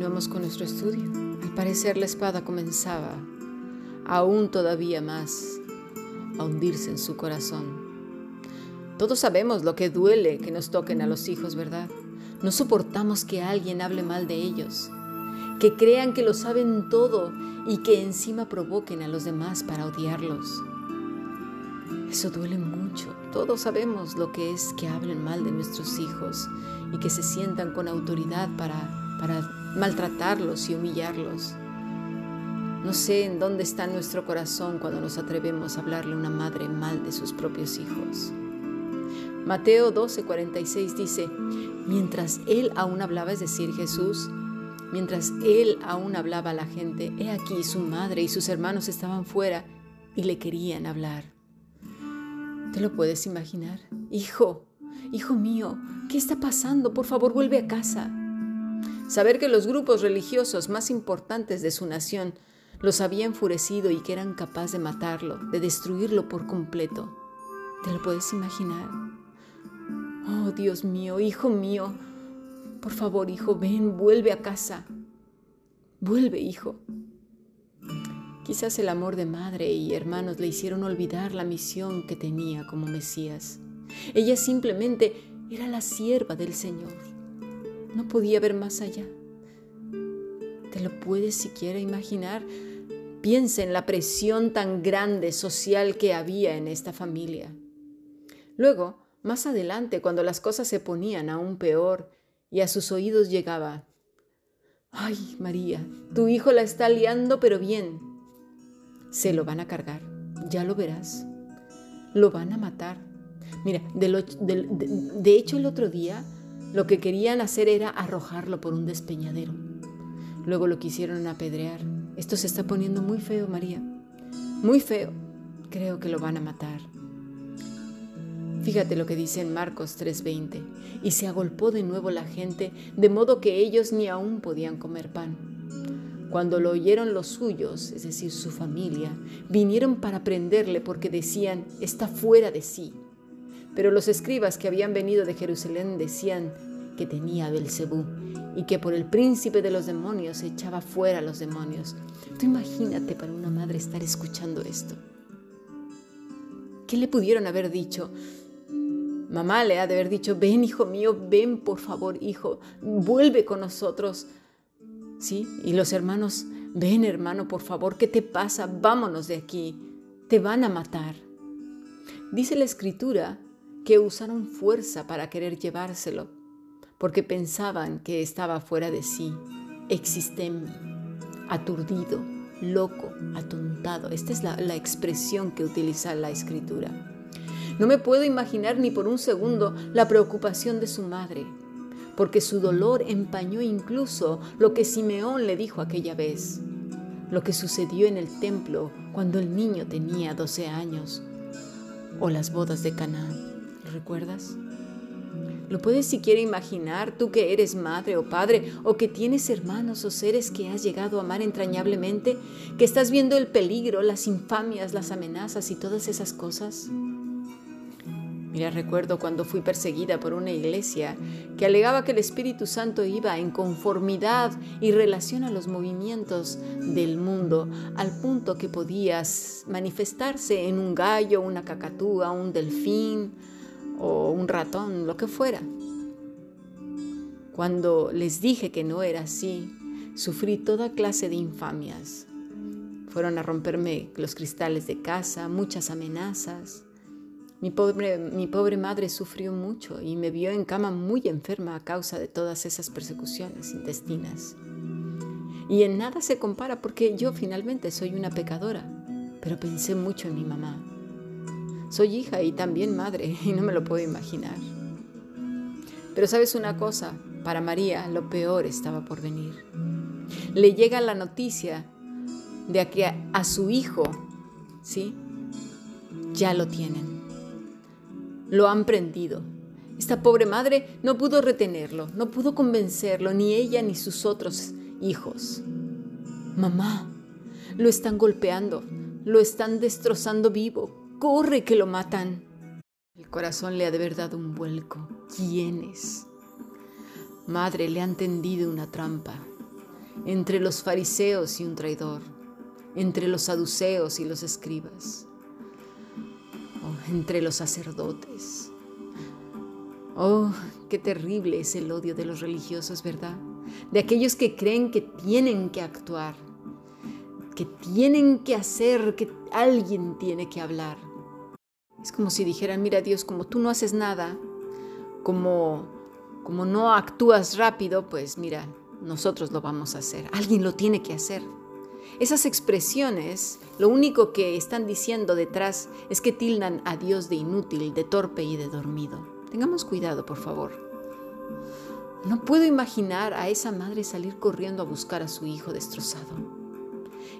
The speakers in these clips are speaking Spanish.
Continuamos con nuestro estudio. Al parecer la espada comenzaba aún todavía más a hundirse en su corazón. Todos sabemos lo que duele que nos toquen a los hijos, ¿verdad? No soportamos que alguien hable mal de ellos, que crean que lo saben todo y que encima provoquen a los demás para odiarlos. Eso duele mucho. Todos sabemos lo que es que hablen mal de nuestros hijos y que se sientan con autoridad para, para maltratarlos y humillarlos. No sé en dónde está nuestro corazón cuando nos atrevemos a hablarle a una madre mal de sus propios hijos. Mateo 12:46 dice, mientras él aún hablaba, es decir, Jesús, mientras él aún hablaba a la gente, he aquí su madre y sus hermanos estaban fuera y le querían hablar. ¿Te lo puedes imaginar? Hijo, hijo mío, ¿qué está pasando? Por favor, vuelve a casa. Saber que los grupos religiosos más importantes de su nación los había enfurecido y que eran capaces de matarlo, de destruirlo por completo. ¿Te lo puedes imaginar? Oh, Dios mío, hijo mío, por favor, hijo, ven, vuelve a casa. Vuelve, hijo. Quizás el amor de madre y hermanos le hicieron olvidar la misión que tenía como Mesías. Ella simplemente era la sierva del Señor. No podía ver más allá. ¿Te lo puedes siquiera imaginar? Piensa en la presión tan grande social que había en esta familia. Luego, más adelante, cuando las cosas se ponían aún peor y a sus oídos llegaba, ay María, tu hijo la está liando pero bien. Se lo van a cargar, ya lo verás. Lo van a matar. Mira, de, de hecho el otro día lo que querían hacer era arrojarlo por un despeñadero. Luego lo quisieron apedrear. Esto se está poniendo muy feo, María. Muy feo. Creo que lo van a matar. Fíjate lo que dice en Marcos 3:20. Y se agolpó de nuevo la gente, de modo que ellos ni aún podían comer pan. Cuando lo oyeron los suyos, es decir, su familia, vinieron para prenderle porque decían, está fuera de sí. Pero los escribas que habían venido de Jerusalén decían que tenía Belcebú y que por el príncipe de los demonios echaba fuera a los demonios. Tú imagínate para una madre estar escuchando esto. ¿Qué le pudieron haber dicho? Mamá le ha de haber dicho, ven hijo mío, ven por favor hijo, vuelve con nosotros. ¿Sí? Y los hermanos, ven hermano, por favor, ¿qué te pasa? Vámonos de aquí, te van a matar. Dice la escritura que usaron fuerza para querer llevárselo, porque pensaban que estaba fuera de sí, existem, aturdido, loco, atontado. Esta es la, la expresión que utiliza la escritura. No me puedo imaginar ni por un segundo la preocupación de su madre, porque su dolor empañó incluso lo que Simeón le dijo aquella vez, lo que sucedió en el templo cuando el niño tenía 12 años, o las bodas de Canaán recuerdas? ¿Lo puedes siquiera imaginar tú que eres madre o padre o que tienes hermanos o seres que has llegado a amar entrañablemente, que estás viendo el peligro, las infamias, las amenazas y todas esas cosas? Mira, recuerdo cuando fui perseguida por una iglesia que alegaba que el Espíritu Santo iba en conformidad y relación a los movimientos del mundo, al punto que podías manifestarse en un gallo, una cacatúa, un delfín, o un ratón, lo que fuera. Cuando les dije que no era así, sufrí toda clase de infamias. Fueron a romperme los cristales de casa, muchas amenazas. Mi pobre, mi pobre madre sufrió mucho y me vio en cama muy enferma a causa de todas esas persecuciones intestinas. Y en nada se compara porque yo finalmente soy una pecadora, pero pensé mucho en mi mamá soy hija y también madre y no me lo puedo imaginar. Pero sabes una cosa, para María lo peor estaba por venir. Le llega la noticia de que a su hijo, ¿sí? Ya lo tienen. Lo han prendido. Esta pobre madre no pudo retenerlo, no pudo convencerlo, ni ella ni sus otros hijos. Mamá, lo están golpeando, lo están destrozando vivo. Corre que lo matan. El corazón le ha de haber dado un vuelco. ¿Quiénes? Madre, le han tendido una trampa. entre los fariseos y un traidor, entre los saduceos y los escribas, oh, entre los sacerdotes. Oh, qué terrible es el odio de los religiosos, ¿verdad? De aquellos que creen que tienen que actuar, que tienen que hacer, que alguien tiene que hablar. Es como si dijeran, mira Dios, como tú no haces nada, como, como no actúas rápido, pues mira, nosotros lo vamos a hacer. Alguien lo tiene que hacer. Esas expresiones, lo único que están diciendo detrás es que tildan a Dios de inútil, de torpe y de dormido. Tengamos cuidado, por favor. No puedo imaginar a esa madre salir corriendo a buscar a su hijo destrozado.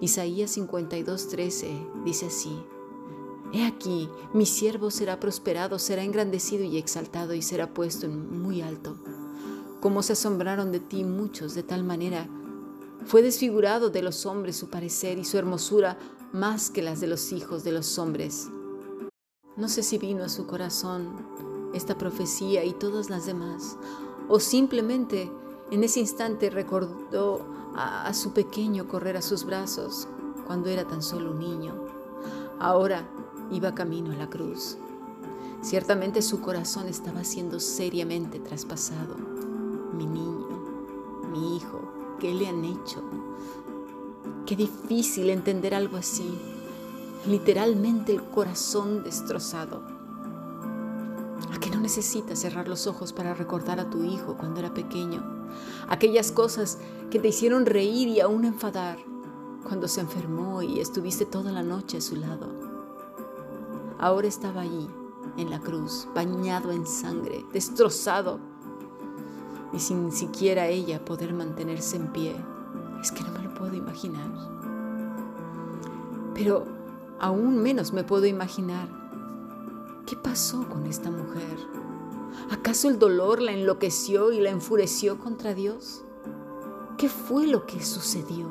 Isaías 52:13 dice así, He aquí, mi siervo será prosperado, será engrandecido y exaltado y será puesto en muy alto. Como se asombraron de ti muchos de tal manera, fue desfigurado de los hombres su parecer y su hermosura más que las de los hijos de los hombres. No sé si vino a su corazón esta profecía y todas las demás, o simplemente en ese instante recordó a, a, su pequeño correr a sus brazos cuando era tan solo un niño. Ahora iba camino a la cruz. Ciertamente su corazón estaba siendo seriamente traspasado. Mi niño, mi hijo, ¿qué le han hecho? Qué difícil entender algo así. Literalmente el corazón destrozado. ¿A qué no necesitas cerrar los ojos para recordar a tu hijo cuando era pequeño? Aquellas cosas que te hicieron reír y aún enfadar cuando se enfermó y estuviste toda la noche a su lado ahora estaba allí, en la cruz, bañado en sangre, destrozado, y sin siquiera ella poder mantenerse en pie. Es que no me lo puedo imaginar. Pero aún menos me puedo imaginar qué pasó con esta mujer. ¿Acaso el dolor la enloqueció y la enfureció contra Dios? ¿Qué fue lo que sucedió?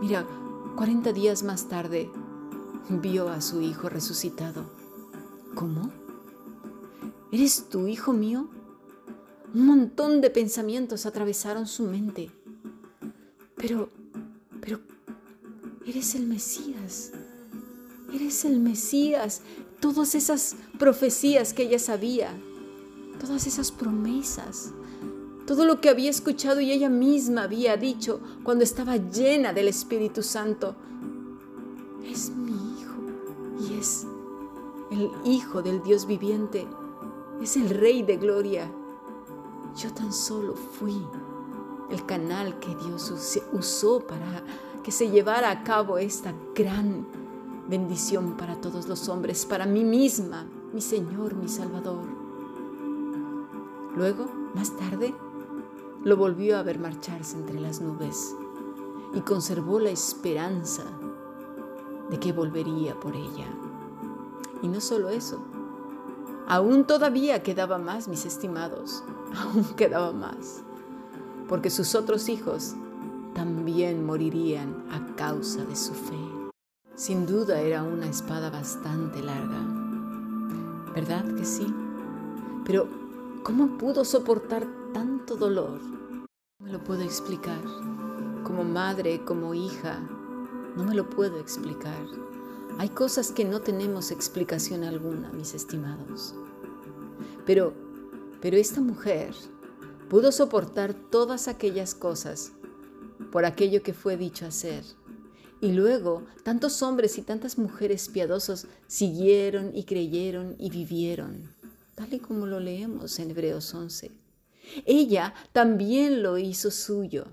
Mira, 40 días más tarde, vio a su hijo resucitado. ¿Cómo? ¿Eres tu hijo mío? Un montón de pensamientos atravesaron su mente. Pero, pero, eres el Mesías. Eres el Mesías. Todas esas profecías que ella sabía, todas esas promesas, todo lo que había escuchado y ella misma había dicho cuando estaba llena del Espíritu Santo. Es es el Hijo del Dios viviente, es el Rey de Gloria. Yo tan solo fui el canal que Dios usó para que se llevara a cabo esta gran bendición para todos los hombres, para mí misma, mi Señor, mi Salvador. Luego, más tarde, lo volvió a ver marcharse entre las nubes y conservó la esperanza de que volvería por ella. Y no solo eso, aún todavía quedaba más, mis estimados, aún quedaba más, porque sus otros hijos también morirían a causa de su fe. Sin duda era una espada bastante larga, ¿verdad que sí? Pero, ¿cómo pudo soportar tanto dolor? No me lo puedo explicar. Como madre, como hija, no me lo puedo explicar. Hay cosas que no tenemos explicación alguna, mis estimados. Pero, pero esta mujer pudo soportar todas aquellas cosas por aquello que fue dicho hacer. Y luego tantos hombres y tantas mujeres piadosos siguieron y creyeron y vivieron, tal y como lo leemos en Hebreos 11. Ella también lo hizo suyo.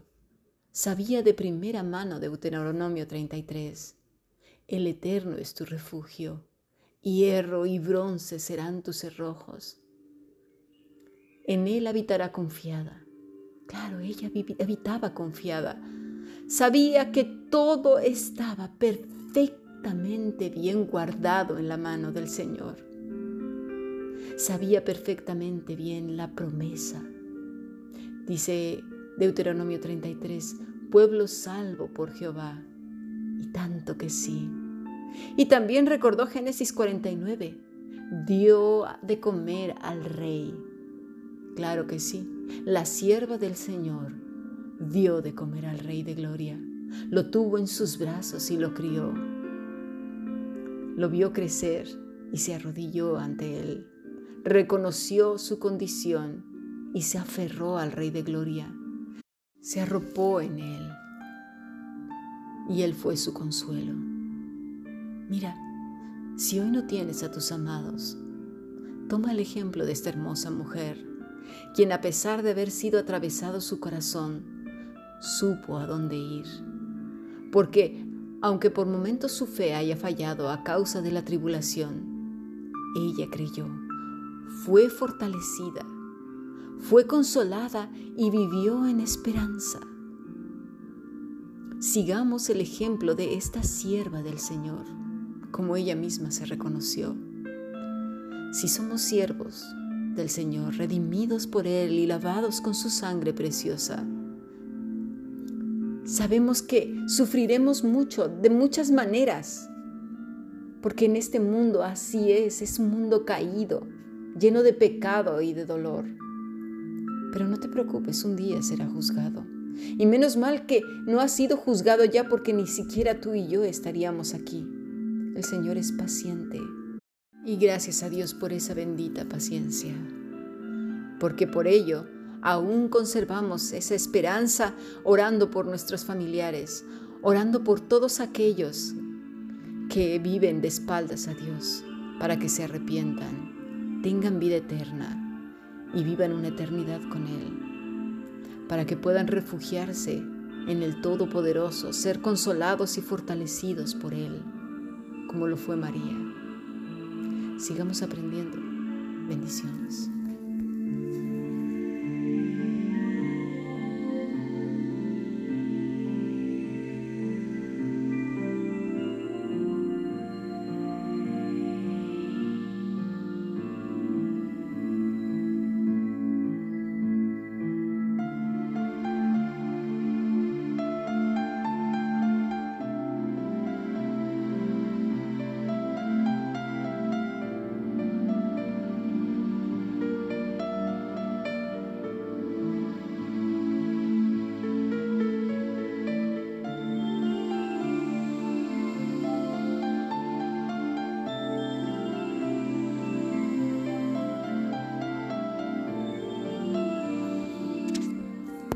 Sabía de primera mano Deuteronomio 33. El Eterno es tu refugio, hierro y bronce serán tus cerrojos. En Él habitará confiada. Claro, ella habitaba confiada. Sabía que todo estaba perfectamente bien guardado en la mano del Señor. Sabía perfectamente bien la promesa. Dice Deuteronomio 33, pueblo salvo por Jehová y tanto que sí. Y también recordó Génesis 49. Dio de comer al rey. Claro que sí. La sierva del Señor dio de comer al Rey de Gloria, lo tuvo en sus brazos y lo crió. Lo vio crecer y se arrodilló ante él, reconoció su condición y se aferró al Rey de Gloria, se arropó en él y él fue su consuelo. Mira, si hoy no tienes a tus amados, toma el ejemplo de esta hermosa mujer, quien a pesar de haber sido atravesado su corazón, supo a dónde ir. Porque, aunque por momentos su fe haya fallado a causa de la tribulación, ella creyó, fue fortalecida, fue consolada y vivió en esperanza. Sigamos el ejemplo de esta sierva del Señor, como ella misma se reconoció. Si somos siervos del Señor, redimidos por Él y lavados con su sangre preciosa, sabemos que sufriremos mucho, de muchas maneras, porque en este mundo así es, es un mundo caído, lleno de pecado y de dolor. Pero no te preocupes, un día será juzgado. Y menos mal que no ha sido juzgado ya porque ni siquiera tú y yo estaríamos aquí. El Señor es paciente. Y gracias a Dios por esa bendita paciencia. Porque por ello aún conservamos esa esperanza orando por nuestros familiares, orando por todos aquellos que viven de espaldas a Dios para que se arrepientan, tengan vida eterna y vivan una eternidad con Él, para que puedan refugiarse en el Todopoderoso, ser consolados y fortalecidos por Él, como lo fue María. Sigamos aprendiendo. Bendiciones.